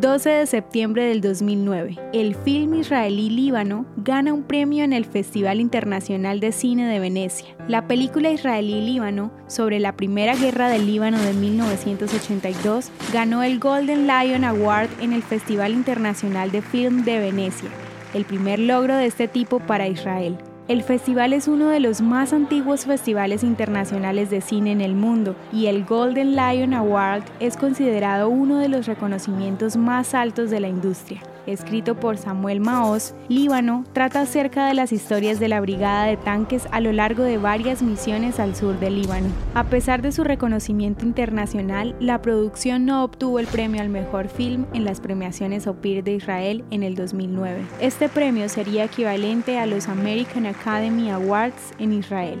12 de septiembre del 2009, el film israelí-líbano gana un premio en el Festival Internacional de Cine de Venecia. La película israelí-líbano sobre la Primera Guerra del Líbano de 1982 ganó el Golden Lion Award en el Festival Internacional de Film de Venecia, el primer logro de este tipo para Israel. El festival es uno de los más antiguos festivales internacionales de cine en el mundo y el Golden Lion Award es considerado uno de los reconocimientos más altos de la industria escrito por Samuel Maoz, Líbano, trata acerca de las historias de la brigada de tanques a lo largo de varias misiones al sur del Líbano. A pesar de su reconocimiento internacional, la producción no obtuvo el premio al mejor film en las premiaciones OPIR de Israel en el 2009. Este premio sería equivalente a los American Academy Awards en Israel.